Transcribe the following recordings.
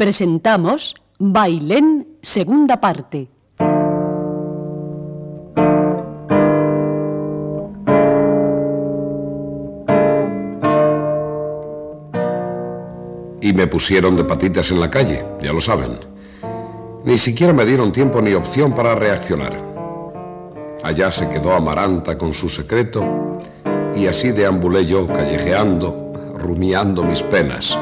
Presentamos Bailén, segunda parte. Y me pusieron de patitas en la calle, ya lo saben. Ni siquiera me dieron tiempo ni opción para reaccionar. Allá se quedó Amaranta con su secreto y así deambulé yo callejeando, rumiando mis penas.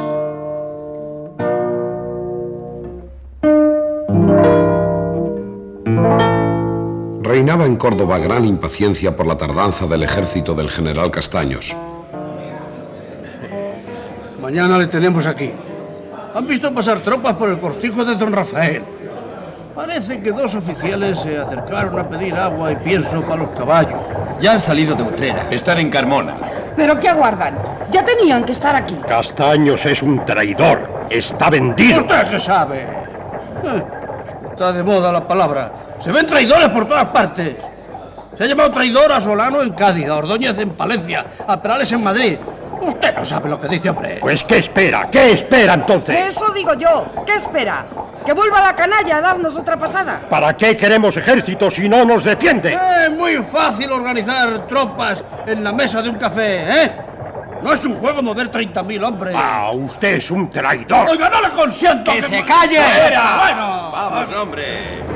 Reinaba en Córdoba gran impaciencia por la tardanza del ejército del general Castaños. Mañana le tenemos aquí. Han visto pasar tropas por el cortijo de Don Rafael. Parece que dos oficiales se acercaron a pedir agua y pienso para los caballos. Ya han salido de Utrera. Están en Carmona. ¿Pero qué aguardan? Ya tenían que estar aquí. Castaños es un traidor. Está vendido. ¿Usted qué sabe? Eh, Está de moda la palabra. Se ven traidores por todas partes. Se ha llamado traidor a Solano en Cádiz, a Ordóñez en Palencia, a Perales en Madrid. Usted no sabe lo que dice, hombre. Pues ¿qué espera? ¿Qué espera entonces? Eso digo yo. ¿Qué espera? ¿Que vuelva la canalla a darnos otra pasada? ¿Para qué queremos ejército si no nos defiende? Es muy fácil organizar tropas en la mesa de un café, ¿eh? No es un juego mover 30.000 hombres. Ah, usted es un traidor. Oiga, no le consiento. ¡Que se calle! Bueno. Vamos, hombre.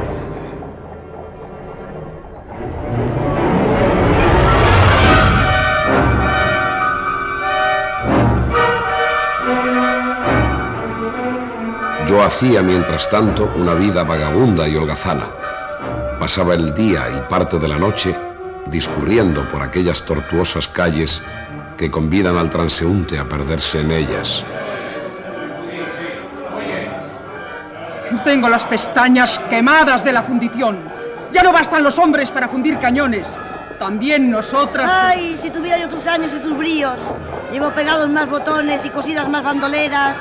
Yo hacía, mientras tanto, una vida vagabunda y holgazana. Pasaba el día y parte de la noche discurriendo por aquellas tortuosas calles que convidan al transeúnte a perderse en ellas. Tengo las pestañas quemadas de la fundición. Ya no bastan los hombres para fundir cañones. También nosotras... Ay, si tuviera yo tus años y tus bríos. Llevo pegados más botones y cosidas más bandoleras.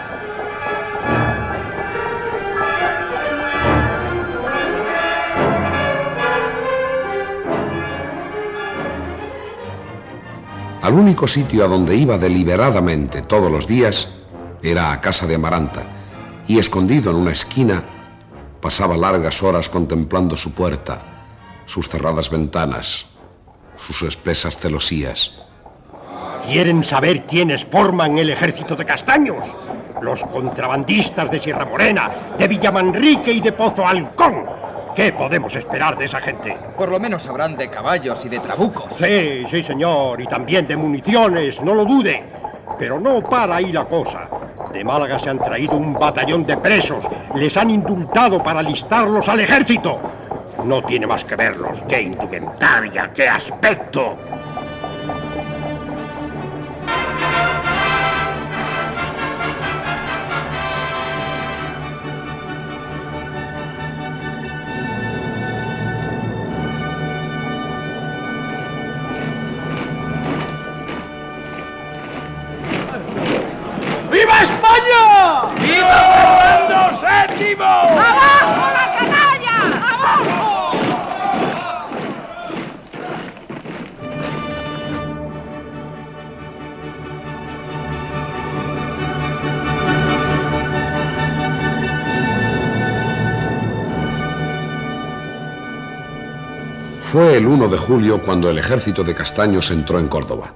Al único sitio a donde iba deliberadamente todos los días era a casa de Amaranta, y escondido en una esquina pasaba largas horas contemplando su puerta, sus cerradas ventanas, sus espesas celosías. ¿Quieren saber quiénes forman el ejército de castaños? Los contrabandistas de Sierra Morena, de Villamanrique y de Pozo Halcón. ¿Qué podemos esperar de esa gente? Por lo menos sabrán de caballos y de trabucos. Sí, sí, señor, y también de municiones, no lo dude. Pero no para ahí la cosa. De Málaga se han traído un batallón de presos. Les han indultado para alistarlos al ejército. No tiene más que verlos. ¡Qué indumentaria! ¡Qué aspecto! Fue el 1 de julio cuando el ejército de Castaños entró en Córdoba.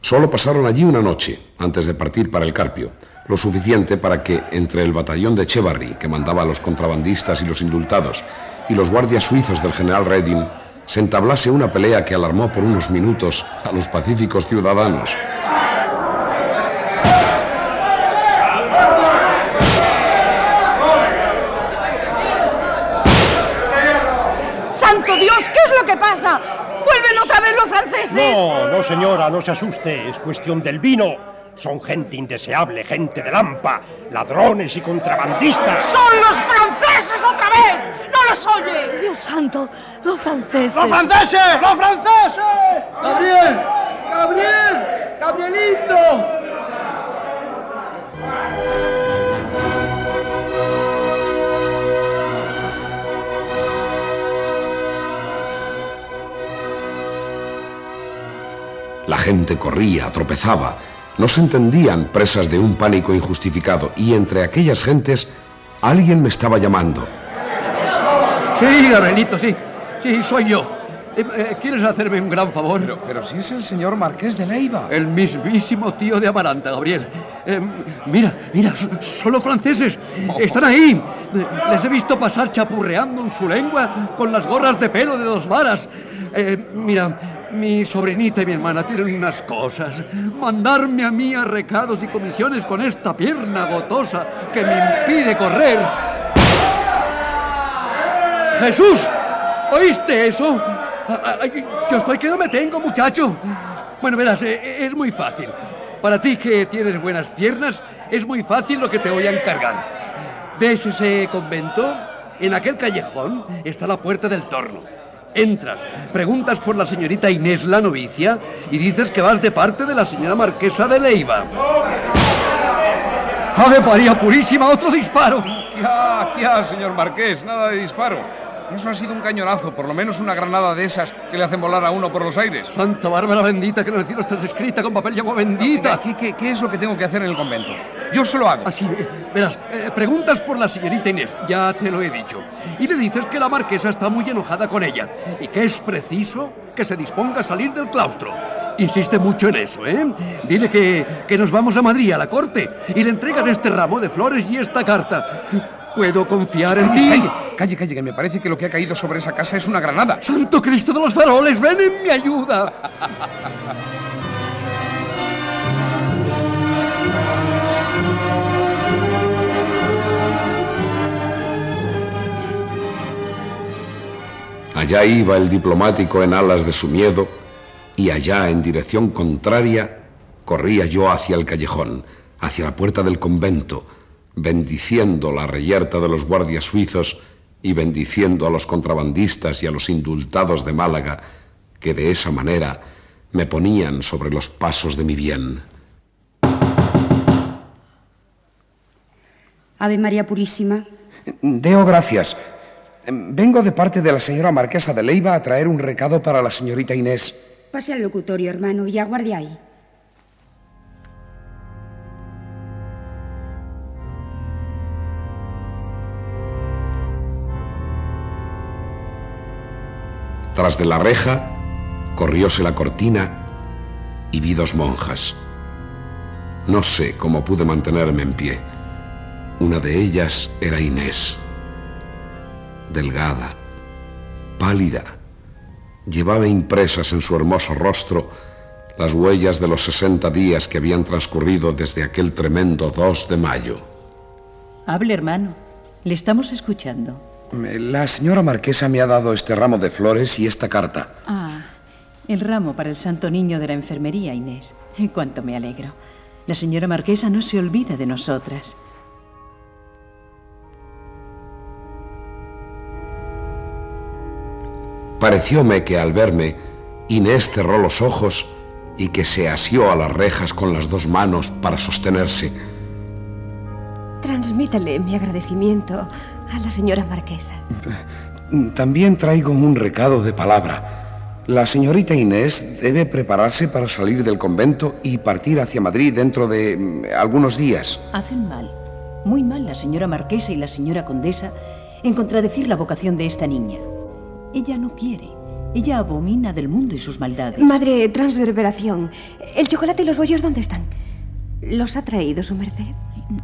Solo pasaron allí una noche antes de partir para el Carpio, lo suficiente para que entre el batallón de Chevarri, que mandaba a los contrabandistas y los indultados, y los guardias suizos del general Reding, se entablase una pelea que alarmó por unos minutos a los pacíficos ciudadanos. ¡Santo Dios! ¿Qué es lo que pasa? ¡Vuelven otra vez los franceses! No, no, señora, no se asuste. Es cuestión del vino. Son gente indeseable, gente de lampa, ladrones y contrabandistas. ¡Son los franceses otra vez! ¡No los oye! Dios santo, los franceses. ¡Los franceses! ¡Los franceses! ¡Gabriel! ¡Gabriel! ¡Gabrielito! La gente corría, tropezaba, no se entendían presas de un pánico injustificado y entre aquellas gentes alguien me estaba llamando. Sí, Gabrielito, sí. Sí, soy yo. Eh, eh, ¿Quieres hacerme un gran favor? Pero, pero si es el señor Marqués de Leiva. El mismísimo tío de Amaranta, Gabriel. Eh, mira, mira, so- son los franceses. Están ahí. Les he visto pasar chapurreando en su lengua con las gorras de pelo de dos varas. Eh, mira, mi sobrinita y mi hermana tienen unas cosas. Mandarme a mí a recados y comisiones con esta pierna gotosa que me impide correr. ¡Jesús! ¿Oíste eso? Yo estoy que no me tengo, muchacho. Bueno, verás, eh, es muy fácil. Para ti que tienes buenas piernas, es muy fácil lo que te voy a encargar. ¿Ves ese convento? En aquel callejón está la puerta del torno. Entras, preguntas por la señorita Inés la novicia y dices que vas de parte de la señora marquesa de Leiva. ¡Ave María Purísima! ¡Otro disparo! ¿Qué ha, qué ha, señor Marqués? Nada de disparo. Eso ha sido un cañonazo, por lo menos una granada de esas que le hacen volar a uno por los aires. Santa Bárbara bendita, que en el cielo está escrita con papel y agua bendita. ¿Qué, qué, qué es lo que tengo que hacer en el convento? Yo se lo hago. Así, eh, verás, eh, preguntas por la señorita Inés, ya te lo he dicho. Y le dices que la marquesa está muy enojada con ella y que es preciso que se disponga a salir del claustro. Insiste mucho en eso, ¿eh? Dile que, que nos vamos a Madrid, a la corte, y le entregas este ramo de flores y esta carta. ¿Puedo confiar en ti? Calle, calle, calle, que me parece que lo que ha caído sobre esa casa es una granada. ¡Santo Cristo de los faroles, ven en mi ayuda! Allá iba el diplomático en alas de su miedo y allá, en dirección contraria, corría yo hacia el callejón, hacia la puerta del convento, bendiciendo la reyerta de los guardias suizos y bendiciendo a los contrabandistas y a los indultados de Málaga, que de esa manera me ponían sobre los pasos de mi bien. Ave María Purísima. Deo gracias. Vengo de parte de la señora marquesa de Leiva a traer un recado para la señorita Inés. Pase al locutorio, hermano, y aguarde ahí. Tras de la reja, corrióse la cortina y vi dos monjas. No sé cómo pude mantenerme en pie. Una de ellas era Inés. Delgada, pálida, llevaba impresas en su hermoso rostro las huellas de los 60 días que habían transcurrido desde aquel tremendo 2 de mayo. Hable, hermano. Le estamos escuchando. La señora marquesa me ha dado este ramo de flores y esta carta. Ah, el ramo para el santo niño de la enfermería, Inés. Cuánto me alegro. La señora marquesa no se olvida de nosotras. Parecióme que al verme, Inés cerró los ojos y que se asió a las rejas con las dos manos para sostenerse. Transmítale mi agradecimiento a la señora marquesa. También traigo un recado de palabra. La señorita Inés debe prepararse para salir del convento y partir hacia Madrid dentro de mm, algunos días. Hacen mal, muy mal la señora marquesa y la señora condesa en contradecir la vocación de esta niña. Ella no quiere, Ella abomina del mundo y sus maldades. Madre, transverberación. ¿El chocolate y los bollos dónde están? ¿Los ha traído su merced?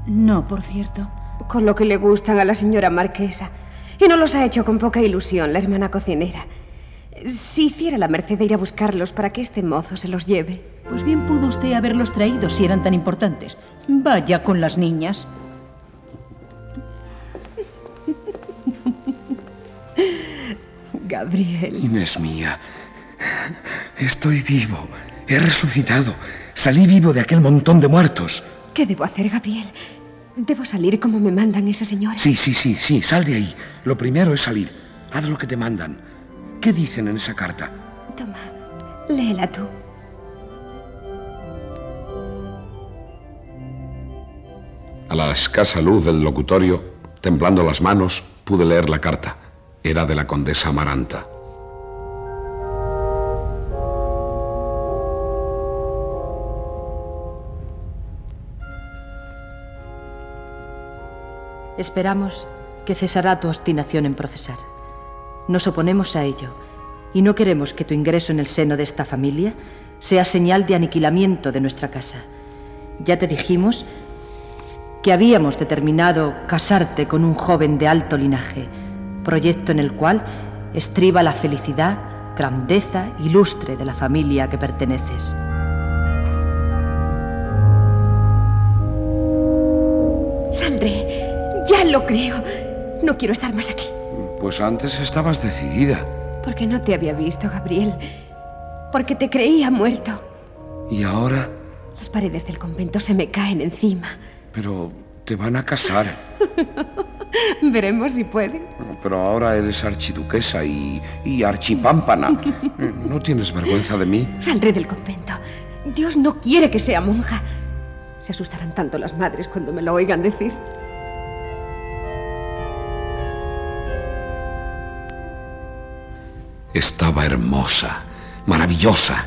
No, por cierto. Con lo que le gustan a la señora marquesa. Y no los ha hecho con poca ilusión la hermana cocinera. Si hiciera la merced de ir a buscarlos para que este mozo se los lleve. Pues bien pudo usted haberlos traído si eran tan importantes. Vaya con las niñas. Gabriel. Inés mía, estoy vivo. He resucitado. Salí vivo de aquel montón de muertos. ¿Qué debo hacer, Gabriel? ¿Debo salir como me mandan esas señoras? Sí, sí, sí, sí, sal de ahí. Lo primero es salir. Haz lo que te mandan. ¿Qué dicen en esa carta? Toma, léela tú. A la escasa luz del locutorio, temblando las manos, pude leer la carta. Era de la condesa Amaranta. Esperamos que cesará tu obstinación en profesar. Nos oponemos a ello y no queremos que tu ingreso en el seno de esta familia sea señal de aniquilamiento de nuestra casa. Ya te dijimos que habíamos determinado casarte con un joven de alto linaje, proyecto en el cual estriba la felicidad, grandeza y lustre de la familia a que perteneces. Saldré. Ya lo creo. No quiero estar más aquí. Pues antes estabas decidida. Porque no te había visto, Gabriel. Porque te creía muerto. ¿Y ahora? Las paredes del convento se me caen encima. Pero te van a casar. Veremos si pueden. Pero ahora eres archiduquesa y, y archipámpana. ¿No tienes vergüenza de mí? Saldré del convento. Dios no quiere que sea monja. Se asustarán tanto las madres cuando me lo oigan decir. Estaba hermosa, maravillosa.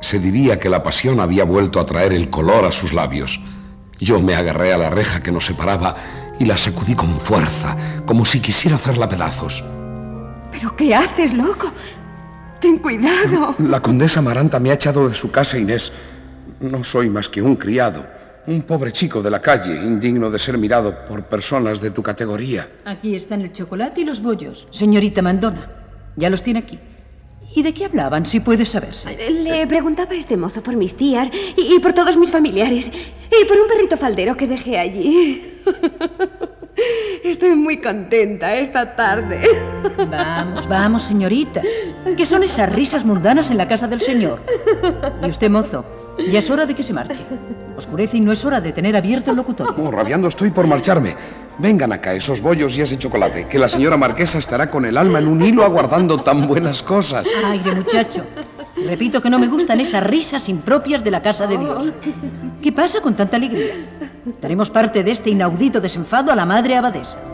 Se diría que la pasión había vuelto a traer el color a sus labios. Yo me agarré a la reja que nos separaba y la sacudí con fuerza, como si quisiera hacerla pedazos. ¿Pero qué haces, loco? Ten cuidado. La condesa Maranta me ha echado de su casa, Inés. No soy más que un criado, un pobre chico de la calle, indigno de ser mirado por personas de tu categoría. Aquí están el chocolate y los bollos, señorita Mandona. Ya los tiene aquí. ¿Y de qué hablaban, si puede saberse? Le preguntaba a este mozo por mis tías y, y por todos mis familiares. Y por un perrito faldero que dejé allí. Estoy muy contenta esta tarde. Vamos, vamos, señorita. ¿Qué son esas risas mundanas en la casa del señor? Y usted, mozo, ya es hora de que se marche. Oscurece y no es hora de tener abierto el locutorio. Oh, rabiando estoy por marcharme. Vengan acá esos bollos y ese chocolate, que la señora marquesa estará con el alma en un hilo aguardando tan buenas cosas. Aire, muchacho. Repito que no me gustan esas risas impropias de la casa de Dios. ¿Qué pasa con tanta alegría? Daremos parte de este inaudito desenfado a la madre abadesa.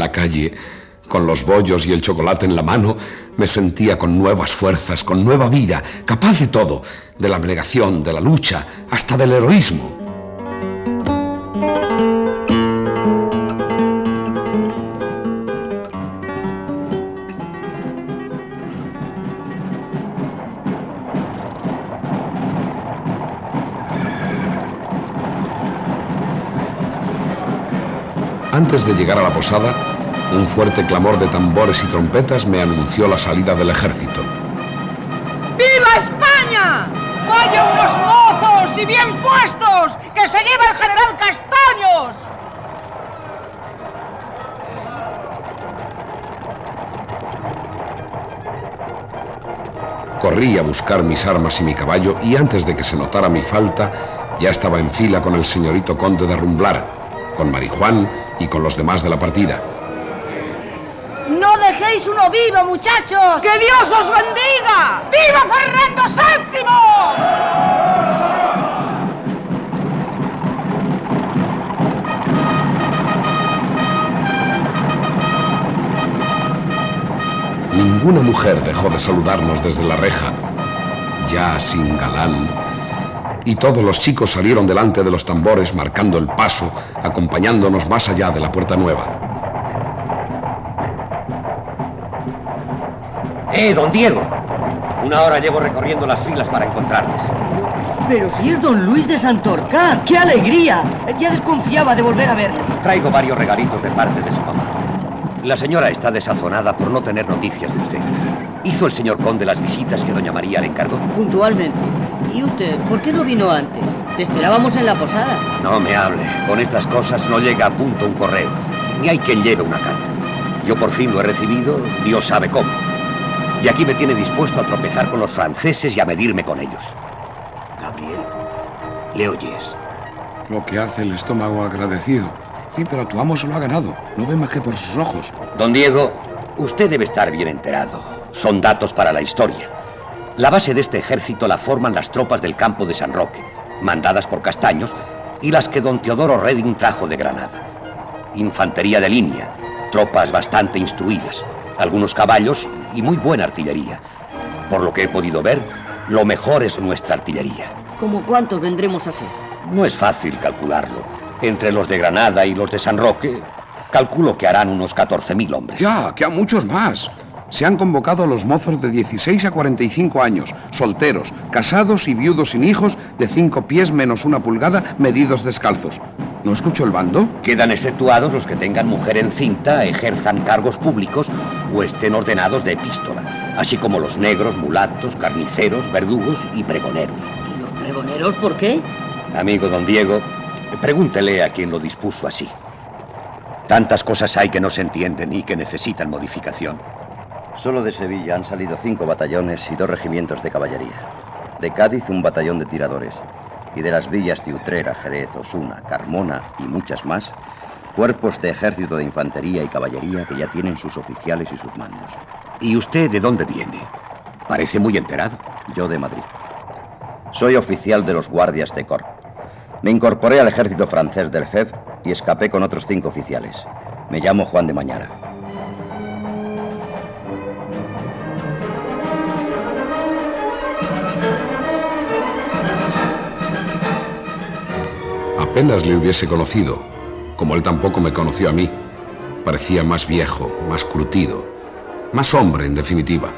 La calle, con los bollos y el chocolate en la mano, me sentía con nuevas fuerzas, con nueva vida, capaz de todo, de la abnegación, de la lucha, hasta del heroísmo. Antes de llegar a la posada, un fuerte clamor de tambores y trompetas me anunció la salida del ejército. ¡Viva España! ¡Vaya unos mozos y bien puestos! ¡Que se lleva el general Castaños! Corrí a buscar mis armas y mi caballo y antes de que se notara mi falta, ya estaba en fila con el señorito conde de Rumblar, con Marijuán y con los demás de la partida. ¡No dejéis uno vivo, muchachos! ¡Que Dios os bendiga! ¡Viva Fernando VII! ninguna mujer dejó de saludarnos desde la reja, ya sin galán, y todos los chicos salieron delante de los tambores marcando el paso, acompañándonos más allá de la puerta nueva. ¡Eh, don Diego! Una hora llevo recorriendo las filas para encontrarles. Pero si es don Luis de Santorcá, ¡qué alegría! Ya desconfiaba de volver a verle. Traigo varios regalitos de parte de su mamá. La señora está desazonada por no tener noticias de usted. ¿Hizo el señor conde las visitas que doña María le encargó? Puntualmente. ¿Y usted por qué no vino antes? Le esperábamos en la posada. No me hable. Con estas cosas no llega a punto un correo. Ni hay quien lleve una carta. Yo por fin lo he recibido, Dios sabe cómo. Y aquí me tiene dispuesto a tropezar con los franceses y a medirme con ellos. Gabriel, ¿le oyes? Lo que hace el estómago agradecido. Sí, pero tu amo se lo ha ganado. No ve más que por sus ojos. Don Diego, usted debe estar bien enterado. Son datos para la historia. La base de este ejército la forman las tropas del campo de San Roque, mandadas por Castaños, y las que don Teodoro Reding trajo de Granada. Infantería de línea, tropas bastante instruidas, algunos caballos y muy buena artillería. Por lo que he podido ver, lo mejor es nuestra artillería. ¿Cómo cuántos vendremos a ser? No es fácil calcularlo. Entre los de Granada y los de San Roque, calculo que harán unos 14.000 hombres. Ya, que a muchos más. Se han convocado a los mozos de 16 a 45 años, solteros, casados y viudos sin hijos, de 5 pies menos una pulgada, medidos descalzos. ¿No escucho el bando? Quedan exceptuados los que tengan mujer encinta, ejerzan cargos públicos o estén ordenados de epístola, así como los negros, mulatos, carniceros, verdugos y pregoneros. ¿Y los pregoneros por qué? Amigo don Diego, pregúntele a quien lo dispuso así. Tantas cosas hay que no se entienden y que necesitan modificación. Solo de Sevilla han salido cinco batallones y dos regimientos de caballería. De Cádiz un batallón de tiradores. Y de las villas de Utrera, Jerez, Osuna, Carmona y muchas más, cuerpos de ejército de infantería y caballería que ya tienen sus oficiales y sus mandos. ¿Y usted de dónde viene? Parece muy enterado. Yo de Madrid. Soy oficial de los guardias de Corp. Me incorporé al ejército francés del FEB y escapé con otros cinco oficiales. Me llamo Juan de Mañara. Apenas le hubiese conocido, como él tampoco me conoció a mí. Parecía más viejo, más curtido, más hombre en definitiva.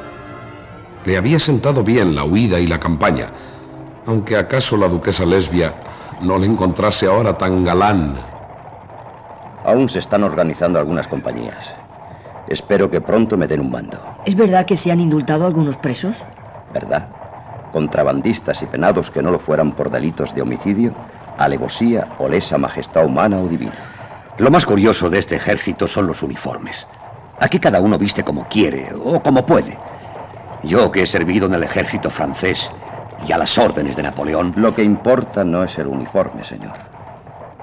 Le había sentado bien la huida y la campaña, aunque acaso la duquesa lesbia no le encontrase ahora tan galán. Aún se están organizando algunas compañías. Espero que pronto me den un mando. ¿Es verdad que se han indultado algunos presos? ¿Verdad? Contrabandistas y penados que no lo fueran por delitos de homicidio, alevosía o lesa majestad humana o divina. Lo más curioso de este ejército son los uniformes. Aquí cada uno viste como quiere o como puede. Yo que he servido en el ejército francés y a las órdenes de Napoleón... Lo que importa no es el uniforme, señor.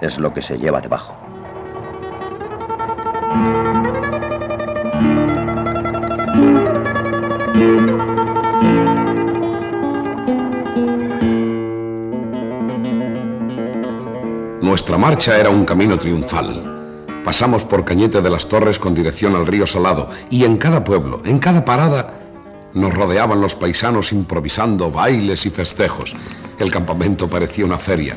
Es lo que se lleva debajo. Nuestra marcha era un camino triunfal. Pasamos por Cañete de las Torres con dirección al río Salado y en cada pueblo, en cada parada, nos rodeaban los paisanos improvisando bailes y festejos. El campamento parecía una feria.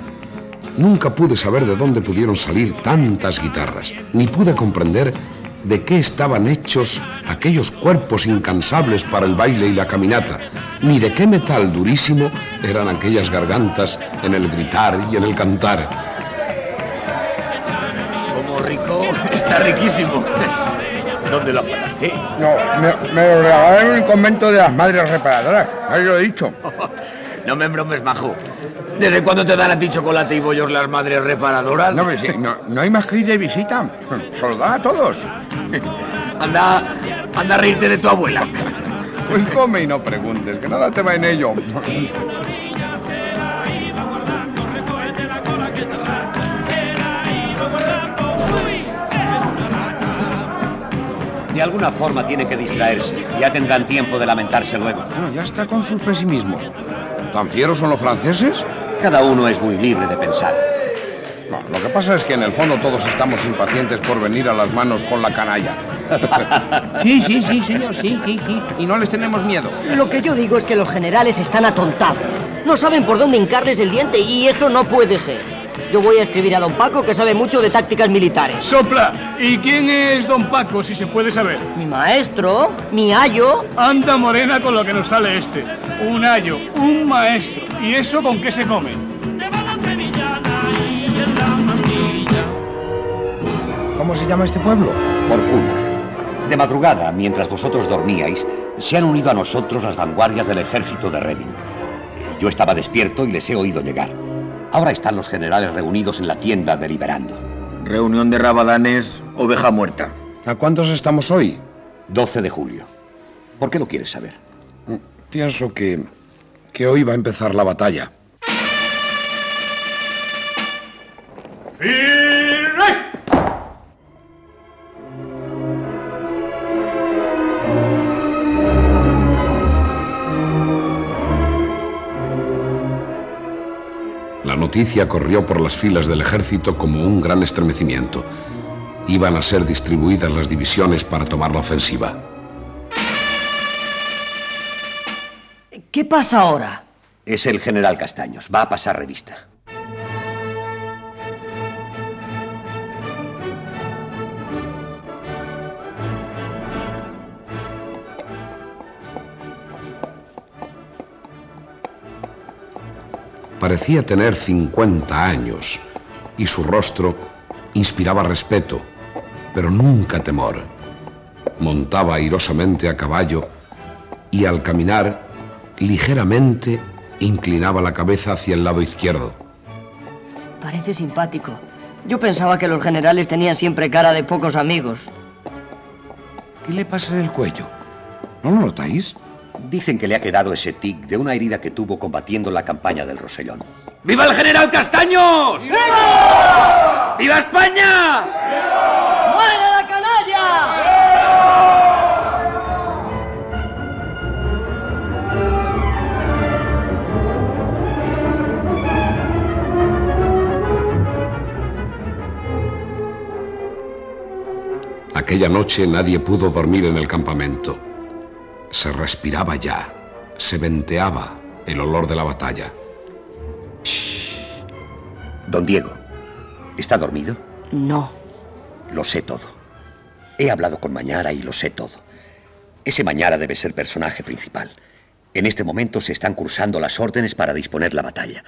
Nunca pude saber de dónde pudieron salir tantas guitarras, ni pude comprender de qué estaban hechos aquellos cuerpos incansables para el baile y la caminata, ni de qué metal durísimo eran aquellas gargantas en el gritar y en el cantar. Rico, está riquísimo. ¿Dónde lo afanaste? No, me, me lo regalaron en el convento de las madres reparadoras. Ahí lo he dicho. No me embromes, majo. ¿Desde cuándo te dan a ti chocolate y bollos las madres reparadoras? No, sí, no, no hay más que ir de visita. Se lo dan a todos. anda, anda a reírte de tu abuela. Pues come y no preguntes, que nada te va en ello. De alguna forma tiene que distraerse. Ya tendrán tiempo de lamentarse luego. Bueno, ya está con sus pesimismos. ¿Tan fieros son los franceses? Cada uno es muy libre de pensar. No, lo que pasa es que en el fondo todos estamos impacientes por venir a las manos con la canalla. Sí, sí, sí, señor, sí, sí, sí. Y no les tenemos miedo. Lo que yo digo es que los generales están atontados. No saben por dónde hincarles el diente y eso no puede ser. Yo voy a escribir a don Paco que sabe mucho de tácticas militares. Sopla. ¿Y quién es don Paco, si se puede saber? Mi maestro, mi ayo. Anda morena con lo que nos sale este. Un ayo, un maestro. ¿Y eso con qué se come? ¿Cómo se llama este pueblo? Porcuna. De madrugada, mientras vosotros dormíais, se han unido a nosotros las vanguardias del ejército de Reading. Yo estaba despierto y les he oído llegar. Ahora están los generales reunidos en la tienda deliberando. Reunión de rabadanes, oveja muerta. ¿A cuántos estamos hoy? 12 de julio. ¿Por qué lo quieres saber? Pienso que. que hoy va a empezar la batalla. La noticia corrió por las filas del ejército como un gran estremecimiento. Iban a ser distribuidas las divisiones para tomar la ofensiva. ¿Qué pasa ahora? Es el general Castaños. Va a pasar revista. Parecía tener 50 años y su rostro inspiraba respeto, pero nunca temor. Montaba airosamente a caballo y al caminar ligeramente inclinaba la cabeza hacia el lado izquierdo. Parece simpático. Yo pensaba que los generales tenían siempre cara de pocos amigos. ¿Qué le pasa en el cuello? ¿No lo notáis? Dicen que le ha quedado ese tic de una herida que tuvo combatiendo la campaña del Rosellón. ¡Viva el general Castaños! ¡Viva! ¡Viva España! ¡Muera la canalla! Aquella noche nadie pudo dormir en el campamento. Se respiraba ya, se venteaba el olor de la batalla. Don Diego, ¿está dormido? No. Lo sé todo. He hablado con Mañara y lo sé todo. Ese Mañara debe ser personaje principal. En este momento se están cursando las órdenes para disponer la batalla.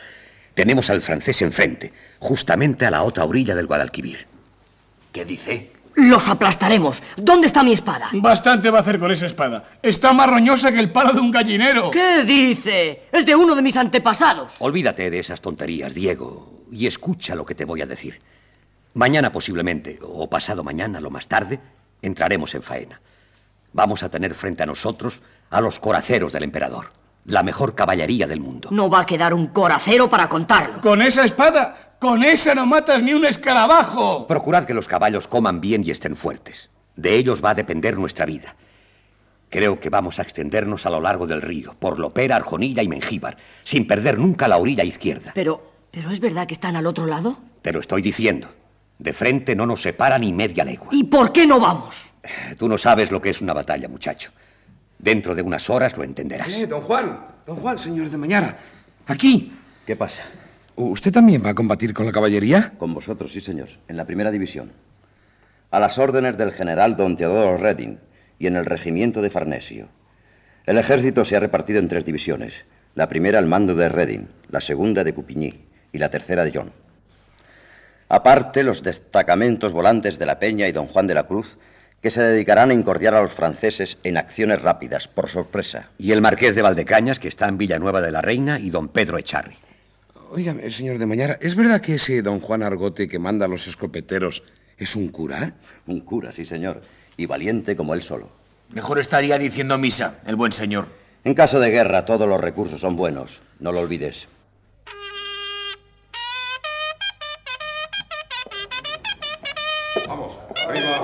Tenemos al francés enfrente, justamente a la otra orilla del Guadalquivir. ¿Qué dice? Los aplastaremos. ¿Dónde está mi espada? Bastante va a hacer con esa espada. Está más roñosa que el palo de un gallinero. ¿Qué dice? Es de uno de mis antepasados. Olvídate de esas tonterías, Diego, y escucha lo que te voy a decir. Mañana posiblemente, o pasado mañana, lo más tarde, entraremos en faena. Vamos a tener frente a nosotros a los coraceros del emperador, la mejor caballería del mundo. No va a quedar un coracero para contarlo. ¿Con esa espada? Con esa no matas ni un escarabajo. Procurad que los caballos coman bien y estén fuertes. De ellos va a depender nuestra vida. Creo que vamos a extendernos a lo largo del río, por Lopera, Arjonilla y Mengíbar, sin perder nunca la orilla izquierda. Pero, ¿pero es verdad que están al otro lado? Te lo estoy diciendo. De frente no nos separa ni media legua. ¿Y por qué no vamos? Tú no sabes lo que es una batalla, muchacho. Dentro de unas horas lo entenderás. Eh, don Juan, don Juan, señor de Mañara. Aquí. ¿Qué pasa? ¿Usted también va a combatir con la caballería? Con vosotros, sí, señor, en la primera división. A las órdenes del general don Teodoro Redding y en el regimiento de Farnesio. El ejército se ha repartido en tres divisiones. La primera al mando de Redding, la segunda de Coupigny y la tercera de John. Aparte, los destacamentos volantes de la Peña y don Juan de la Cruz, que se dedicarán a incordiar a los franceses en acciones rápidas, por sorpresa. Y el marqués de Valdecañas, que está en Villanueva de la Reina, y don Pedro Echarri. Óigame, señor de Mañara, ¿es verdad que ese don Juan Argote que manda a los escopeteros es un cura? Un cura, sí, señor. Y valiente como él solo. Mejor estaría diciendo misa, el buen señor. En caso de guerra, todos los recursos son buenos. No lo olvides. Arriba.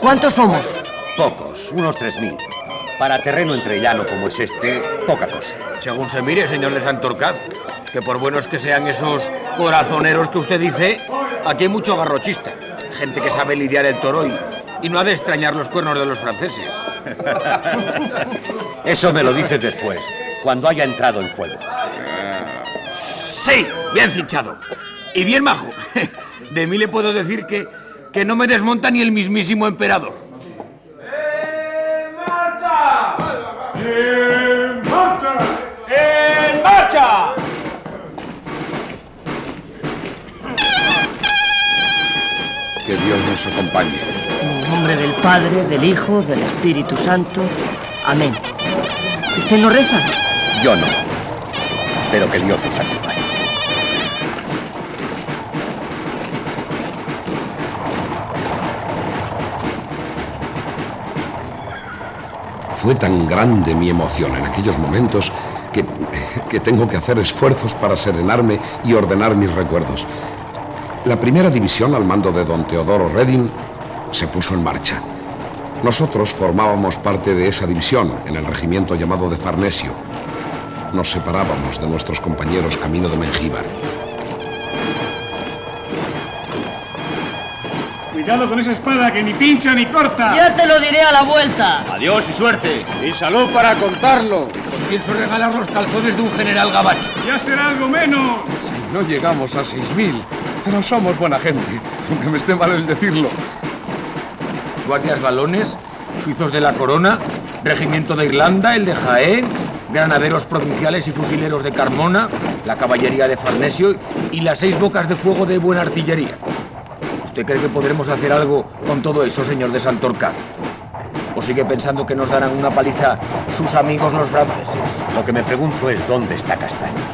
¿Cuántos somos? Pocos, unos tres mil. Para terreno entrellano como es este, poca cosa. Según se mire, señor de Santorcaz, que por buenos que sean esos corazoneros que usted dice, Aquí hay mucho garrochista. Gente que sabe lidiar el toro y, y no ha de extrañar los cuernos de los franceses. Eso me lo dices después, cuando haya entrado en fuego. Sí, bien cinchado. Y bien majo. De mí le puedo decir que, que no me desmonta ni el mismísimo emperador. ¡En marcha! ¡En marcha! Que Dios nos acompañe. En el nombre del Padre, del Hijo, del Espíritu Santo. Amén. ¿Usted no reza? Yo no. Pero que Dios nos acompañe. Fue tan grande mi emoción en aquellos momentos que, que tengo que hacer esfuerzos para serenarme y ordenar mis recuerdos. La primera división al mando de don Teodoro Reding se puso en marcha. Nosotros formábamos parte de esa división en el regimiento llamado de Farnesio. Nos separábamos de nuestros compañeros camino de Mengíbar. Cuidado con esa espada que ni pincha ni corta. Ya te lo diré a la vuelta. Adiós y suerte. Y salud para contarlo. Os pienso regalar los calzones de un general gabacho. Ya será algo menos. No llegamos a 6.000, pero somos buena gente, aunque me esté mal el decirlo. Guardias balones, suizos de la corona, regimiento de Irlanda, el de Jaén, granaderos provinciales y fusileros de Carmona, la caballería de Farnesio y las seis bocas de fuego de buena artillería. ¿Usted cree que podremos hacer algo con todo eso, señor de Santorcaz? ¿O sigue pensando que nos darán una paliza sus amigos los franceses? Lo que me pregunto es dónde está Castaños.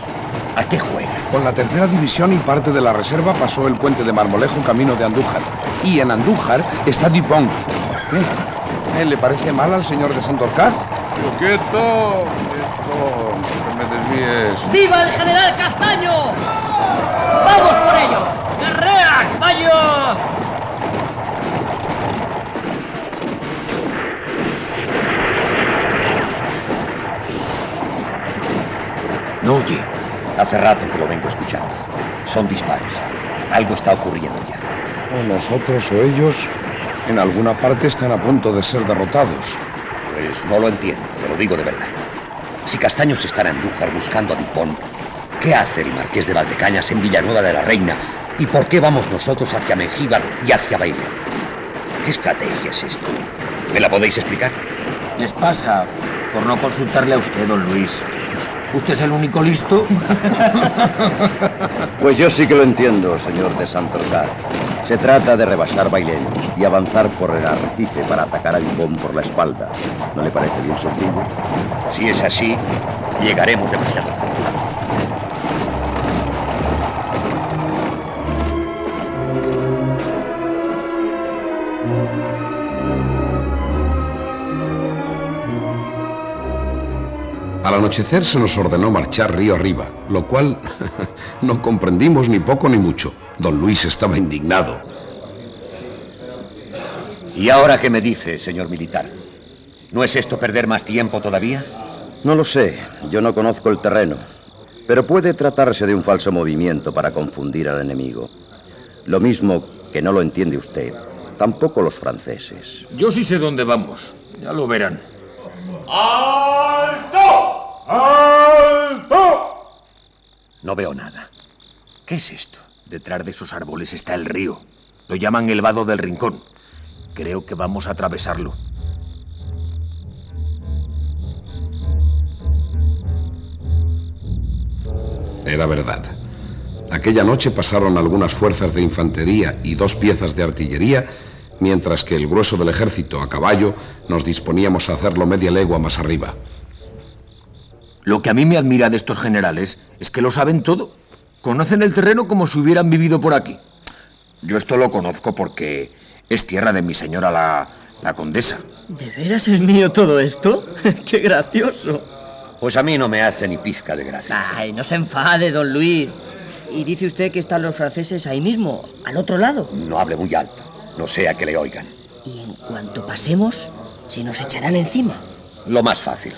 ¿A qué juega? Con la tercera división y parte de la reserva pasó el puente de Marmolejo camino de Andújar. Y en Andújar está Dupont. ¿Qué? ¿Eh, ¿Le parece mal al señor de Santorcaz? Quieto, quieto, no te me desvíes. ¡Viva el general Castaño! ¡Vamos por ellos! ¡Guerrea, caballo! No oye. Hace rato que lo vengo escuchando. Son disparos. Algo está ocurriendo ya. O nosotros o ellos en alguna parte están a punto de ser derrotados. Pues no lo entiendo, te lo digo de verdad. Si Castaños está en Andújar buscando a Dipón, ¿qué hace el marqués de Valdecañas en Villanueva de la Reina? ¿Y por qué vamos nosotros hacia Mengíbar y hacia Baile? ¿Qué estrategia es esta? ¿Me la podéis explicar? Les pasa por no consultarle a usted, don Luis. ¿Usted es el único listo? Pues yo sí que lo entiendo, señor de Santorcaz. Se trata de rebasar Bailén y avanzar por el arrecife para atacar a Dupont por la espalda. ¿No le parece bien sencillo? Si es así, llegaremos demasiado tarde. Al anochecer se nos ordenó marchar río arriba, lo cual no comprendimos ni poco ni mucho. Don Luis estaba indignado. ¿Y ahora qué me dice, señor militar? ¿No es esto perder más tiempo todavía? No lo sé, yo no conozco el terreno. Pero puede tratarse de un falso movimiento para confundir al enemigo. Lo mismo que no lo entiende usted, tampoco los franceses. Yo sí sé dónde vamos. Ya lo verán. ¡Alto! ¡Alto! No veo nada. ¿Qué es esto? Detrás de esos árboles está el río. Lo llaman el vado del rincón. Creo que vamos a atravesarlo. Era verdad. Aquella noche pasaron algunas fuerzas de infantería y dos piezas de artillería, mientras que el grueso del ejército a caballo nos disponíamos a hacerlo media legua más arriba. Lo que a mí me admira de estos generales es que lo saben todo. Conocen el terreno como si hubieran vivido por aquí. Yo esto lo conozco porque es tierra de mi señora la, la condesa. ¿De veras es mío todo esto? ¡Qué gracioso! Pues a mí no me hace ni pizca de gracia. Ay, no se enfade, don Luis. Y dice usted que están los franceses ahí mismo, al otro lado. No hable muy alto, no sea que le oigan. Y en cuanto pasemos, se nos echarán encima. Lo más fácil.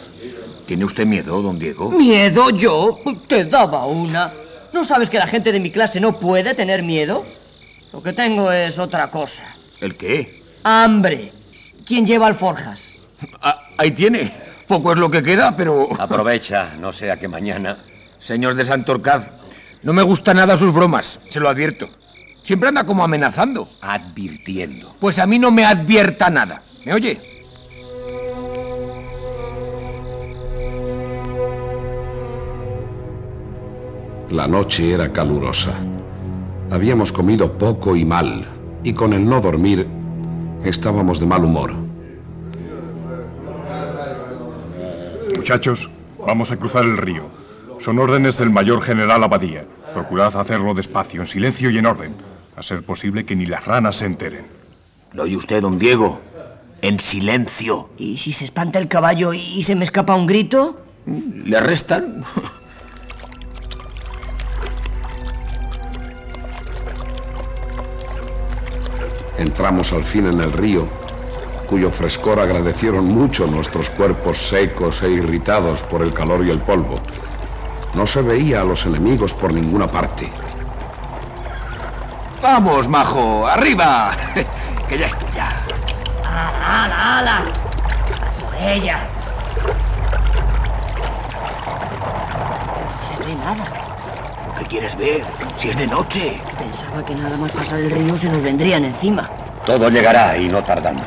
¿Tiene usted miedo, don Diego? ¿Miedo yo? Te daba una. ¿No sabes que la gente de mi clase no puede tener miedo? Lo que tengo es otra cosa. ¿El qué? Hambre. ¿Quién lleva alforjas? Ah, ahí tiene. Poco es lo que queda, pero... Aprovecha, no sea que mañana... Señor de Santorcaz, no me gusta nada sus bromas, se lo advierto. Siempre anda como amenazando. Advirtiendo. Pues a mí no me advierta nada. ¿Me oye? La noche era calurosa. Habíamos comido poco y mal, y con el no dormir estábamos de mal humor. Muchachos, vamos a cruzar el río. Son órdenes del mayor general Abadía. Procurad hacerlo despacio, en silencio y en orden. A ser posible que ni las ranas se enteren. ¿Lo oye usted, don Diego? En silencio. ¿Y si se espanta el caballo y se me escapa un grito? ¿Le arrestan? Entramos al fin en el río, cuyo frescor agradecieron mucho nuestros cuerpos secos e irritados por el calor y el polvo. No se veía a los enemigos por ninguna parte. Vamos, majo, arriba, que ya es tuya. ¡Ala, ala, ala! Por ella. No se ve nada. ¿Qué quieres ver? Si es de noche. Pensaba que nada más pasar el río se nos vendrían encima. Todo llegará y no tardando.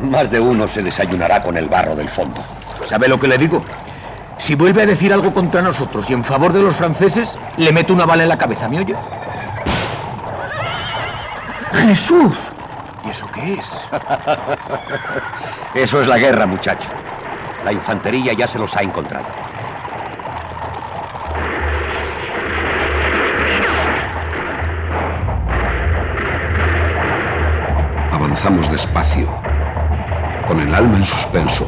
Más de uno se desayunará con el barro del fondo. ¿Sabe lo que le digo? Si vuelve a decir algo contra nosotros y en favor de los franceses, le meto una bala en la cabeza, ¿me oye? ¡Jesús! ¿Y eso qué es? Eso es la guerra, muchacho. La infantería ya se los ha encontrado. Avanzamos despacio, con el alma en suspenso,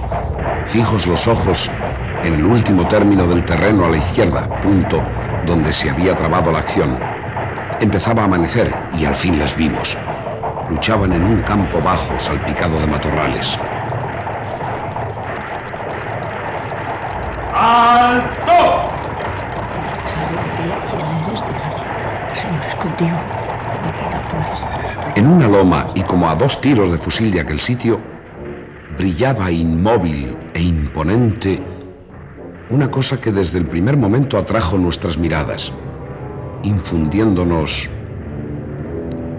fijos los ojos en el último término del terreno a la izquierda, punto donde se había trabado la acción. Empezaba a amanecer y al fin las vimos. Luchaban en un campo bajo salpicado de matorrales. ¡Alto! Quién eres, desgracia. El Señor es contigo. En una loma y como a dos tiros de fusil de aquel sitio, brillaba inmóvil e imponente una cosa que desde el primer momento atrajo nuestras miradas, infundiéndonos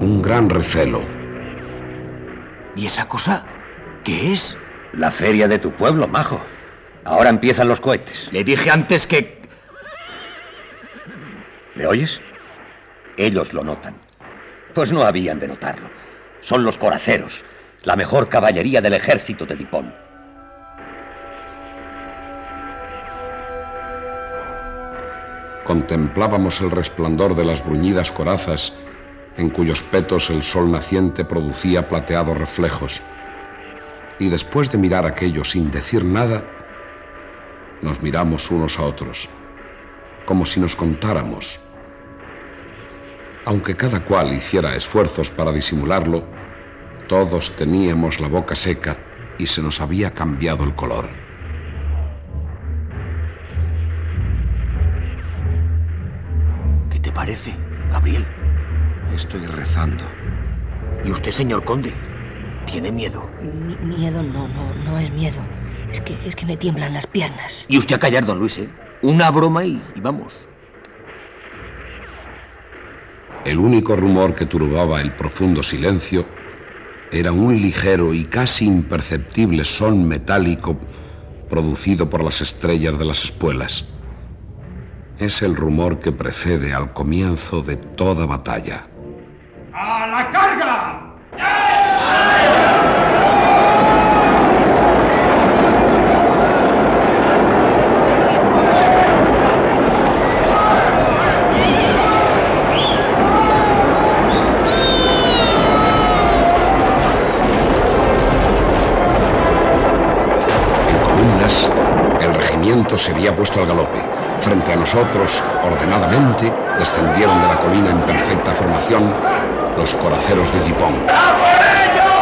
un gran recelo. ¿Y esa cosa qué es? La feria de tu pueblo, majo. Ahora empiezan los cohetes. Le dije antes que... ¿Me oyes? Ellos lo notan. Pues no habían de notarlo. Son los coraceros, la mejor caballería del ejército de Dipón. Contemplábamos el resplandor de las bruñidas corazas en cuyos petos el sol naciente producía plateados reflejos. Y después de mirar aquello sin decir nada, nos miramos unos a otros, como si nos contáramos. Aunque cada cual hiciera esfuerzos para disimularlo, todos teníamos la boca seca y se nos había cambiado el color. ¿Qué te parece, Gabriel? Estoy rezando. ¿Y usted, señor conde? ¿Tiene miedo? Mi- miedo no, no, no es miedo. Es que, es que me tiemblan las piernas. Y usted a callar, don Luis, ¿eh? Una broma y, y vamos. El único rumor que turbaba el profundo silencio era un ligero y casi imperceptible son metálico producido por las estrellas de las espuelas. Es el rumor que precede al comienzo de toda batalla. ¡A la carga! Se había puesto al galope. Frente a nosotros, ordenadamente, descendieron de la colina en perfecta formación los coraceros de Dipón. ¡De la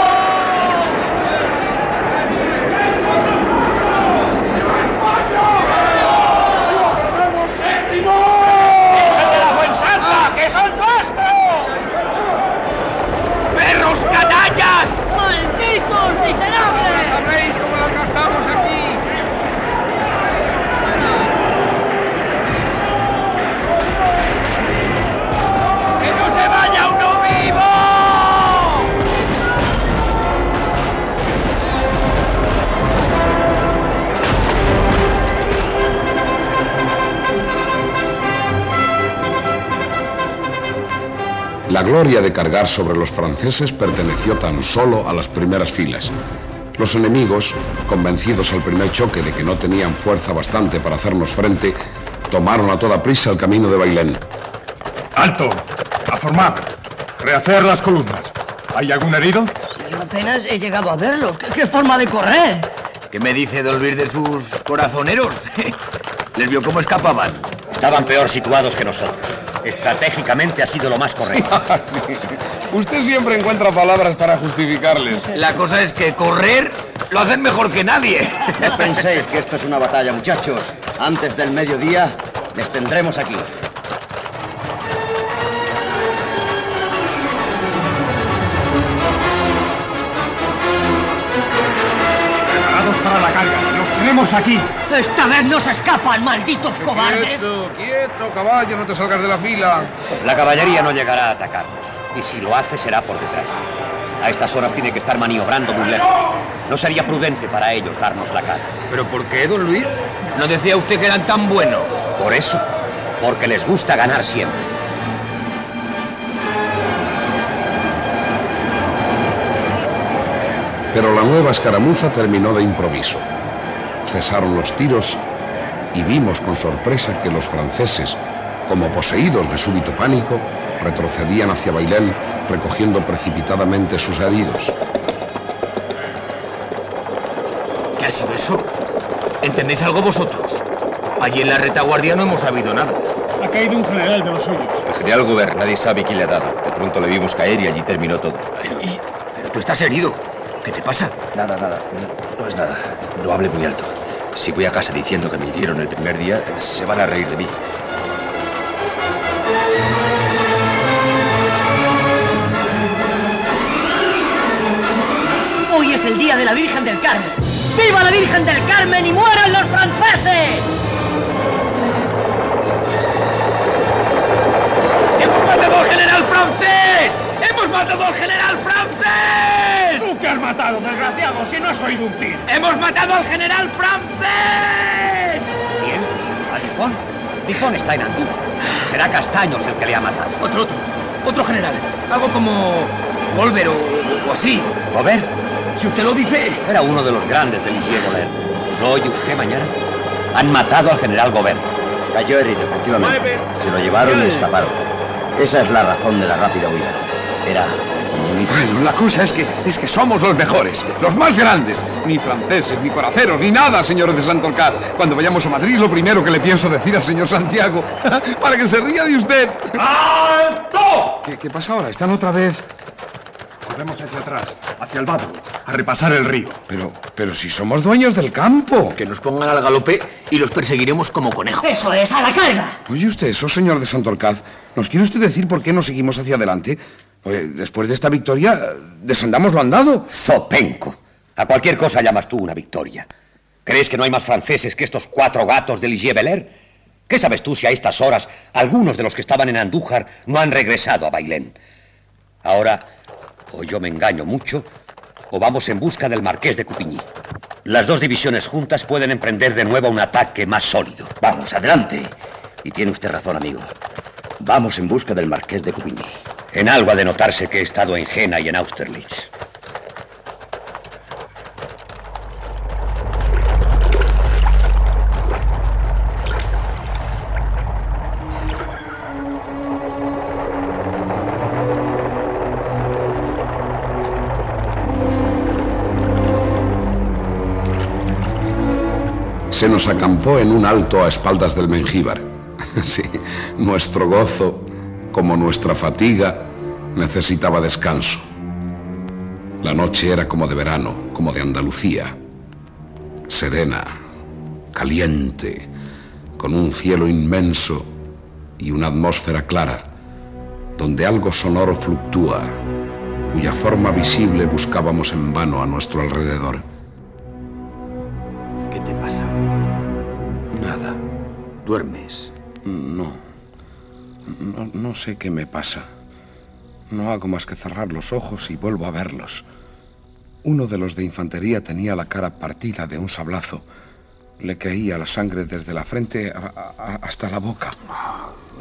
La gloria de cargar sobre los franceses perteneció tan solo a las primeras filas. Los enemigos, convencidos al primer choque de que no tenían fuerza bastante para hacernos frente, tomaron a toda prisa el camino de Bailén. ¡Alto! ¡A formar! ¡Rehacer las columnas! ¿Hay algún herido? Yo apenas he llegado a verlos. ¿Qué, qué forma de correr? ¿Qué me dice de olvidar de sus corazoneros? ¿Les vio cómo escapaban? Estaban peor situados que nosotros. Estratégicamente ha sido lo más correcto. Usted siempre encuentra palabras para justificarles. La cosa es que correr lo hacen mejor que nadie. No penséis que esto es una batalla, muchachos. Antes del mediodía les tendremos aquí. Preparados para la carga. Los tenemos aquí. Esta vez no se escapan, malditos cobardes. Quieto, quieto, caballo, no te salgas de la fila. La caballería no llegará a atacarnos. Y si lo hace, será por detrás. A estas horas tiene que estar maniobrando muy lejos. No sería prudente para ellos darnos la cara. ¿Pero por qué, don Luis? ¿No decía usted que eran tan buenos? Por eso. Porque les gusta ganar siempre. Pero la nueva escaramuza terminó de improviso. Cesaron los tiros y vimos con sorpresa que los franceses, como poseídos de súbito pánico, retrocedían hacia Bailén recogiendo precipitadamente sus heridos. ¿Qué ha sido eso? ¿Entendéis algo vosotros? Allí en la retaguardia no hemos sabido nada. Ha caído un general de los suyos. El general Gobert, nadie sabe quién le ha dado. De pronto le vimos caer y allí terminó todo. Pero tú estás herido. ¿Qué te pasa? Nada, nada. No, no es nada. No hable muy alto. Si voy a casa diciendo que me hirieron el primer día, se van a reír de mí. Hoy es el día de la Virgen del Carmen. ¡Viva la Virgen del Carmen y mueran los franceses! ¡Hemos matado al general francés! ¡Hemos matado al general francés! ¿Tú qué has matado, desgraciado, si no has oído un tiro? ¡Hemos matado al general francés! Bien. ¿A Dupont? Dupont está en Andújar. Será Castaños el que le ha matado. Otro, otro. Otro general. Algo como Wolver o, o así. Si usted lo dice. Era uno de los grandes del Ligier Gobert. ¿No oye usted mañana? Han matado al general Gobert. Cayó herido, efectivamente. Se lo llevaron y escaparon. Esa es la razón de la rápida huida. Era Bueno, la cosa es que, es que somos los mejores, los más grandes. Ni franceses, ni coraceros, ni nada, señores de Santorcaz. Cuando vayamos a Madrid, lo primero que le pienso decir al señor Santiago, para que se ría de usted. ¡Alto! ¿Qué, qué pasa ahora? ¿Están otra vez? Corremos hacia atrás, hacia el vado, a repasar el río. Pero, pero si somos dueños del campo. Que nos pongan al galope y los perseguiremos como conejos. ¡Eso es, a la carga! Oye usted eso, señor de Santorcaz. ¿Nos quiere usted decir por qué no seguimos hacia adelante? Oye, después de esta victoria, desandamos lo andado. Zopenco. A cualquier cosa llamas tú una victoria. ¿Crees que no hay más franceses que estos cuatro gatos de Ligier Belair? ¿Qué sabes tú si a estas horas algunos de los que estaban en Andújar no han regresado a Bailén? Ahora, o yo me engaño mucho, o vamos en busca del marqués de Coupigny. Las dos divisiones juntas pueden emprender de nuevo un ataque más sólido. Vamos, adelante. Y tiene usted razón, amigo. Vamos en busca del marqués de Coupigny. En algo ha de notarse que he estado en Jena y en Austerlitz. Se nos acampó en un alto a espaldas del Mengíbar. Sí, nuestro gozo, como nuestra fatiga, necesitaba descanso. La noche era como de verano, como de Andalucía. Serena, caliente, con un cielo inmenso y una atmósfera clara, donde algo sonoro fluctúa, cuya forma visible buscábamos en vano a nuestro alrededor. ¿Qué te pasa? Nada. ¿Duermes? No. No. No sé qué me pasa. No hago más que cerrar los ojos y vuelvo a verlos. Uno de los de infantería tenía la cara partida de un sablazo. Le caía la sangre desde la frente a- a- hasta la boca.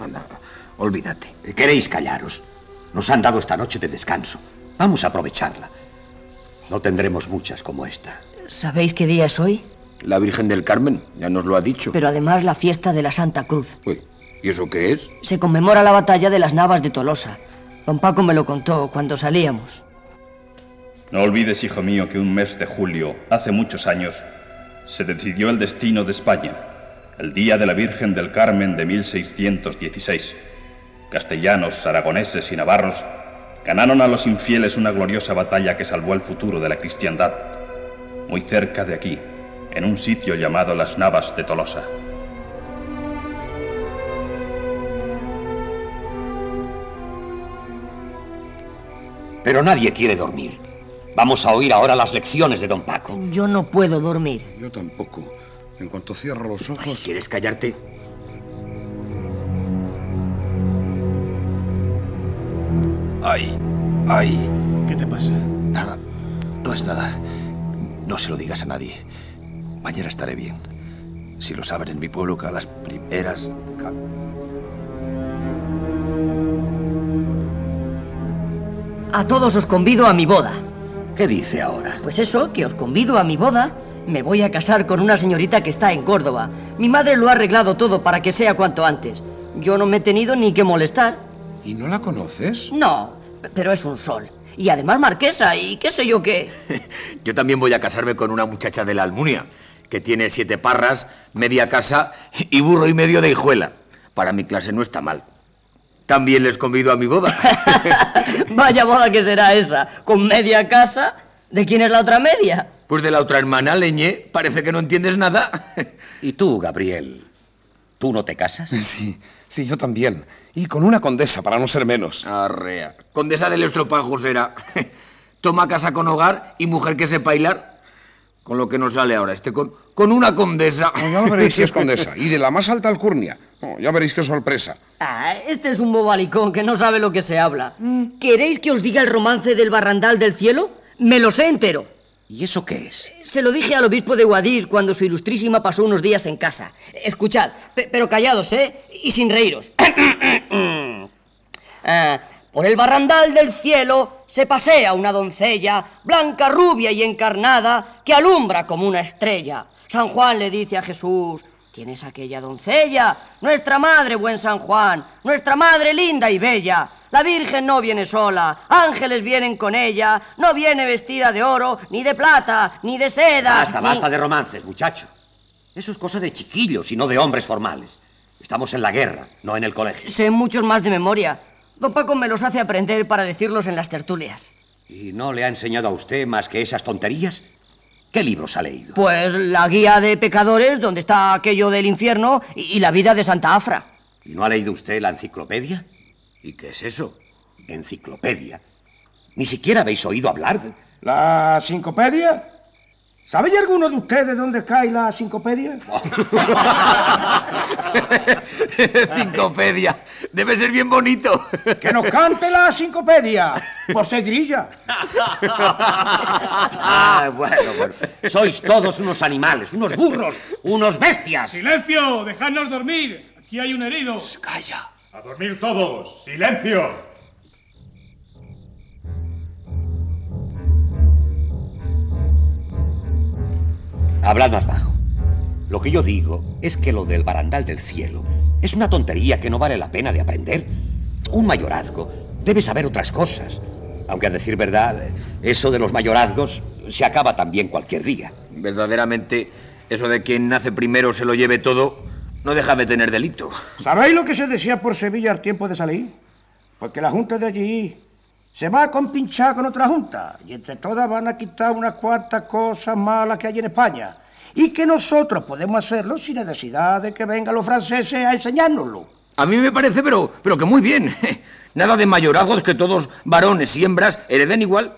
Anda, olvídate. ¿Queréis callaros? Nos han dado esta noche de descanso. Vamos a aprovecharla. No tendremos muchas como esta. ¿Sabéis qué día es hoy? La Virgen del Carmen, ya nos lo ha dicho. Pero además la fiesta de la Santa Cruz. Uy, ¿y eso qué es? Se conmemora la batalla de las Navas de Tolosa. Don Paco me lo contó cuando salíamos. No olvides, hijo mío, que un mes de julio, hace muchos años, se decidió el destino de España, el día de la Virgen del Carmen de 1616. Castellanos, aragoneses y navarros ganaron a los infieles una gloriosa batalla que salvó el futuro de la cristiandad, muy cerca de aquí, en un sitio llamado las Navas de Tolosa. Pero nadie quiere dormir. Vamos a oír ahora las lecciones de don Paco. Yo no puedo dormir. Yo tampoco. En cuanto cierro los ojos... ¿Quieres callarte? Ay, ay. ¿Qué te pasa? Nada, no es nada. No se lo digas a nadie. Mañana estaré bien. Si lo saben en mi pueblo, que a las primeras... A todos os convido a mi boda. ¿Qué dice ahora? Pues eso, que os convido a mi boda. Me voy a casar con una señorita que está en Córdoba. Mi madre lo ha arreglado todo para que sea cuanto antes. Yo no me he tenido ni que molestar. ¿Y no la conoces? No, pero es un sol. Y además marquesa, y qué sé yo qué. Yo también voy a casarme con una muchacha de la Almunia, que tiene siete parras, media casa y burro y medio de hijuela. Para mi clase no está mal. También les convido a mi boda. Vaya boda que será esa, con media casa. ¿De quién es la otra media? Pues de la otra hermana, Leñé, parece que no entiendes nada. ¿Y tú, Gabriel? ¿Tú no te casas? Sí, sí, yo también. Y con una condesa, para no ser menos. Arrea. Condesa del estropajo será. Toma casa con hogar y mujer que sepa bailar. Con lo que nos sale ahora este con, con una condesa. No, ya lo veréis si es condesa. Y de la más alta alcurnia. No, ya veréis qué sorpresa. Ah, este es un bobalicón que no sabe lo que se habla. ¿Queréis que os diga el romance del barrandal del cielo? Me lo sé entero. ¿Y eso qué es? Se lo dije al obispo de Guadix cuando su ilustrísima pasó unos días en casa. Escuchad, pe- pero callados, ¿eh? Y sin reíros. Ah, por el barrandal del cielo se pasea una doncella, blanca, rubia y encarnada, que alumbra como una estrella. San Juan le dice a Jesús, ¿quién es aquella doncella? Nuestra madre, buen San Juan, nuestra madre linda y bella. La Virgen no viene sola, ángeles vienen con ella, no viene vestida de oro, ni de plata, ni de seda. Basta, ni- basta de romances, muchacho. Eso es cosa de chiquillos y no de hombres formales. Estamos en la guerra, no en el colegio. Sé muchos más de memoria. Don Paco me los hace aprender para decirlos en las tertulias. ¿Y no le ha enseñado a usted más que esas tonterías? ¿Qué libros ha leído? Pues la guía de pecadores, donde está aquello del infierno, y, y la vida de Santa Afra. ¿Y no ha leído usted la enciclopedia? ¿Y qué es eso? Enciclopedia. Ni siquiera habéis oído hablar de... ¿La sincopedia? ¿Sabéis alguno de ustedes dónde cae la sincopedia? Cincopedia. Debe ser bien bonito. ¡Que nos cante la sincopedia! Por ser grilla. Ah, bueno, bueno. Sois todos unos animales, unos burros, unos bestias. ¡Silencio! ¡Dejadnos dormir! Aquí hay un herido. ¡Calla! ¡A dormir todos! ¡Silencio! Hablad más bajo. Lo que yo digo es que lo del barandal del cielo es una tontería que no vale la pena de aprender. Un mayorazgo debe saber otras cosas. Aunque a decir verdad, eso de los mayorazgos se acaba también cualquier día. Verdaderamente, eso de quien nace primero se lo lleve todo, no deja de tener delito. ¿Sabéis lo que se decía por Sevilla al tiempo de salir? Porque la junta de allí se va a compinchar con otra junta y entre todas van a quitar unas cuantas cosas malas que hay en España y que nosotros podemos hacerlo sin necesidad de que vengan los franceses a enseñárnoslo. A mí me parece, pero, pero que muy bien. Nada de mayorazgos que todos varones y hembras hereden igual,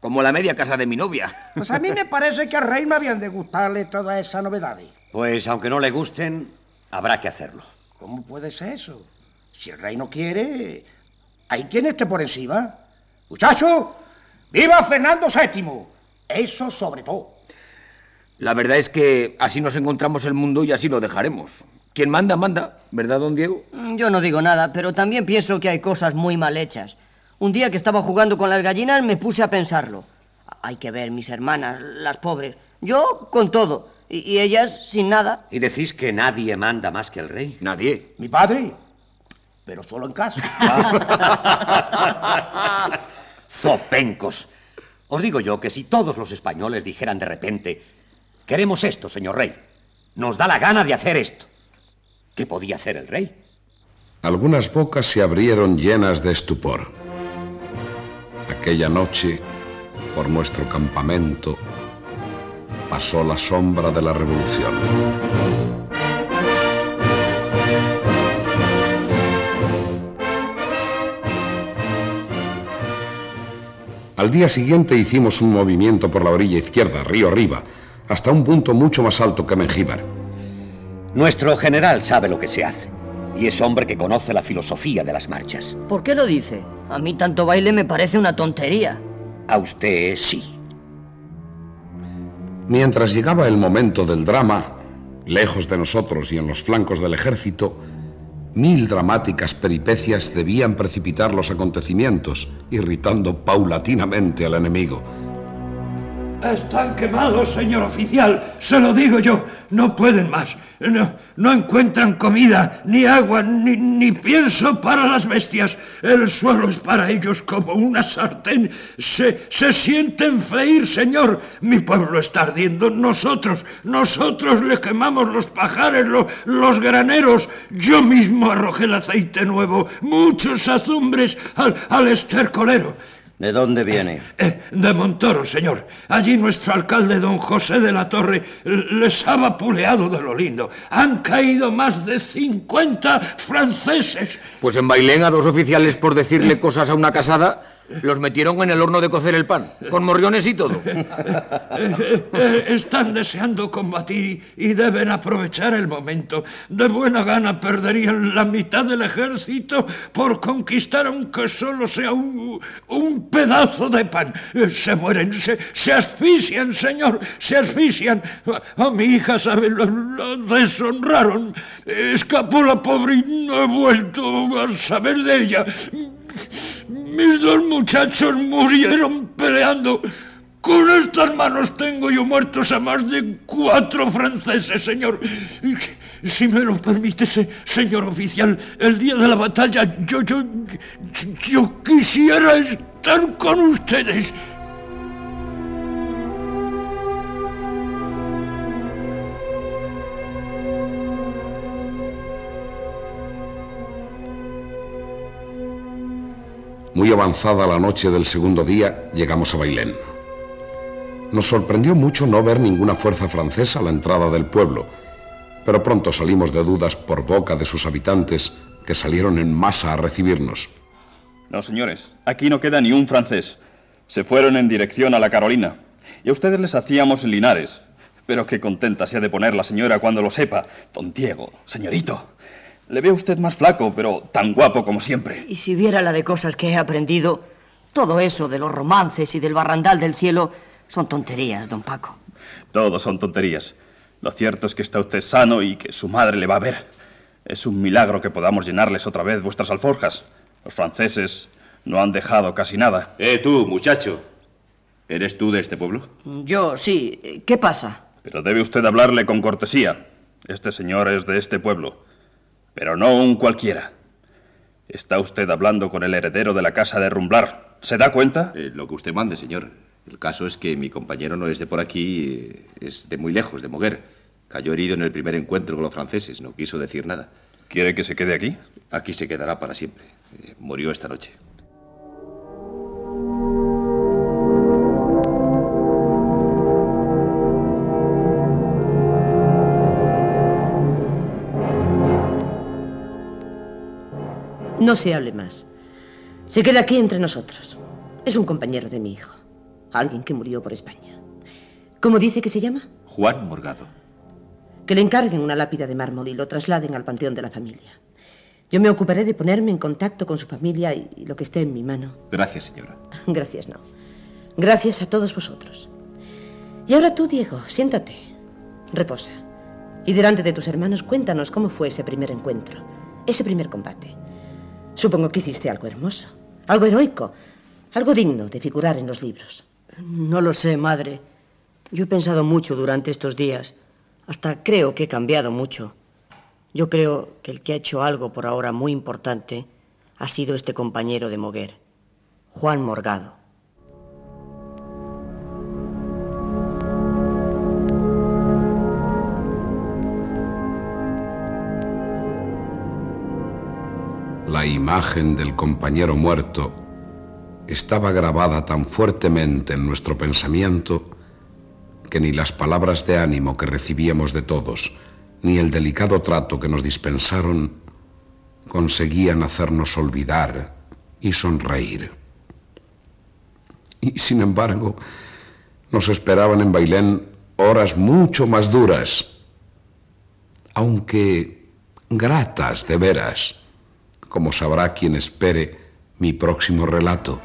como la media casa de mi novia. Pues a mí me parece que al rey no habían de gustarle todas esas novedades. Pues aunque no le gusten, habrá que hacerlo. ¿Cómo puede ser eso? Si el rey no quiere, hay quien esté por encima. Muchachos, ¡viva Fernando VII! Eso sobre todo. La verdad es que así nos encontramos el mundo y así lo dejaremos. Quien manda, manda, ¿verdad, don Diego? Mm, Yo no digo nada, pero también pienso que hay cosas muy mal hechas. Un día que estaba jugando con las gallinas me puse a pensarlo. Hay que ver, mis hermanas, las pobres. Yo con todo. Y, y ellas sin nada. ¿Y decís que nadie manda más que el rey? Nadie. Mi padre. Pero solo en casa. Zopencos. Os digo yo que si todos los españoles dijeran de repente, queremos esto, señor rey, nos da la gana de hacer esto, ¿qué podía hacer el rey? Algunas bocas se abrieron llenas de estupor. Aquella noche, por nuestro campamento, pasó la sombra de la revolución. Al día siguiente hicimos un movimiento por la orilla izquierda, río arriba, hasta un punto mucho más alto que Mengíbar. Nuestro general sabe lo que se hace. Y es hombre que conoce la filosofía de las marchas. ¿Por qué lo dice? A mí tanto baile me parece una tontería. A usted sí. Mientras llegaba el momento del drama, lejos de nosotros y en los flancos del ejército, mil dramáticas peripecias debían precipitar los acontecimientos, irritando paulatinamente al enemigo. Están quemados, señor oficial. Se lo digo yo. No pueden más. No, no encuentran comida, ni agua, ni, ni, pienso para las bestias. El suelo es para ellos como una sartén. Se, se sienten freír, señor. Mi pueblo está ardiendo. Nosotros, nosotros le quemamos los pajares, lo, los graneros. Yo mismo arrojé el aceite nuevo, muchos azumbres al, al estercolero. ¿De dónde viene? Eh, de Montoro, señor. Allí nuestro alcalde, don José de la Torre, les ha vapuleado de lo lindo. Han caído más de 50 franceses. Pues en Bailén a dos oficiales por decirle cosas a una casada los metieron en el horno de cocer el pan, con morriones y todo. Están deseando combatir y deben aprovechar el momento. De buena gana perderían la mitad del ejército por conquistar aunque solo sea un, un pedazo de pan. Se mueren, se, se asfixian, señor, se asfixian. A mi hija, ¿sabe? Lo deshonraron. Escapó la pobre y no he vuelto a saber de ella. Mis dos muchachos murieron peleando. Con estas manos tengo yo muertos a más de cuatro franceses, señor. Si me lo permite, señor oficial, el día de la batalla yo, yo, yo quisiera estar con ustedes. Muy avanzada la noche del segundo día, llegamos a Bailén. Nos sorprendió mucho no ver ninguna fuerza francesa a la entrada del pueblo, pero pronto salimos de dudas por boca de sus habitantes que salieron en masa a recibirnos. No, señores, aquí no queda ni un francés. Se fueron en dirección a la Carolina. Y a ustedes les hacíamos Linares. Pero qué contenta se ha de poner la señora cuando lo sepa. Don Diego, señorito. Le veo usted más flaco, pero tan guapo como siempre. Y si viera la de cosas que he aprendido, todo eso de los romances y del barrandal del cielo son tonterías, don Paco. Todos son tonterías. Lo cierto es que está usted sano y que su madre le va a ver. Es un milagro que podamos llenarles otra vez vuestras alforjas. Los franceses no han dejado casi nada. Eh, tú, muchacho. ¿Eres tú de este pueblo? Yo, sí. ¿Qué pasa? Pero debe usted hablarle con cortesía. Este señor es de este pueblo. Pero no un cualquiera. Está usted hablando con el heredero de la casa de Rumblar. ¿Se da cuenta? Eh, lo que usted mande, señor. El caso es que mi compañero no es de por aquí, es de muy lejos, de Moguer. Cayó herido en el primer encuentro con los franceses, no quiso decir nada. ¿Quiere que se quede aquí? Aquí se quedará para siempre. Eh, murió esta noche. No se hable más. Se queda aquí entre nosotros. Es un compañero de mi hijo. Alguien que murió por España. ¿Cómo dice que se llama? Juan Morgado. Que le encarguen una lápida de mármol y lo trasladen al panteón de la familia. Yo me ocuparé de ponerme en contacto con su familia y lo que esté en mi mano. Gracias, señora. Gracias, no. Gracias a todos vosotros. Y ahora tú, Diego, siéntate. Reposa. Y delante de tus hermanos, cuéntanos cómo fue ese primer encuentro, ese primer combate. Supongo que hiciste algo hermoso. Algo heroico, algo digno de figurar en los libros. No lo sé, madre. Yo he pensado mucho durante estos días. Hasta creo que he cambiado mucho. Yo creo que el que ha hecho algo por ahora muy importante ha sido este compañero de Moguer, Juan Morgado. La imagen del compañero muerto estaba grabada tan fuertemente en nuestro pensamiento que ni las palabras de ánimo que recibíamos de todos, ni el delicado trato que nos dispensaron, conseguían hacernos olvidar y sonreír. Y sin embargo, nos esperaban en Bailén horas mucho más duras, aunque gratas de veras, como sabrá quien espere mi próximo relato.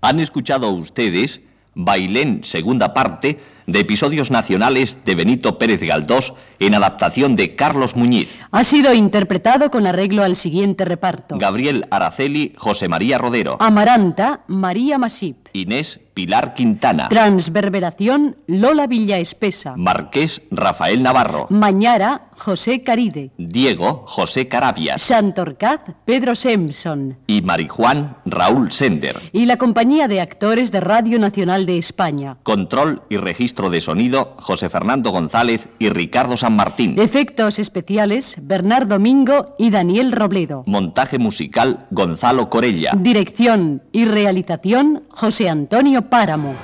Han escuchado ustedes Bailén, segunda parte, de episodios nacionales de Benito Pérez Galdós en adaptación de Carlos Muñiz. Ha sido interpretado con arreglo al siguiente reparto. Gabriel Araceli, José María Rodero. Amaranta, María Masip. Inés Pilar Quintana. Transverberación, Lola Villaespesa. Marqués Rafael Navarro. Mañara, José Caride. Diego José Carabias. Santorcaz, Pedro Simpson. Y Marijuán Raúl Sender. Y la compañía de actores de Radio Nacional de España. Control y registro de sonido José Fernando González y Ricardo San Martín. Efectos especiales Bernardo Domingo y Daniel Robledo. Montaje musical Gonzalo Corella. Dirección y realización José Antonio Páramo.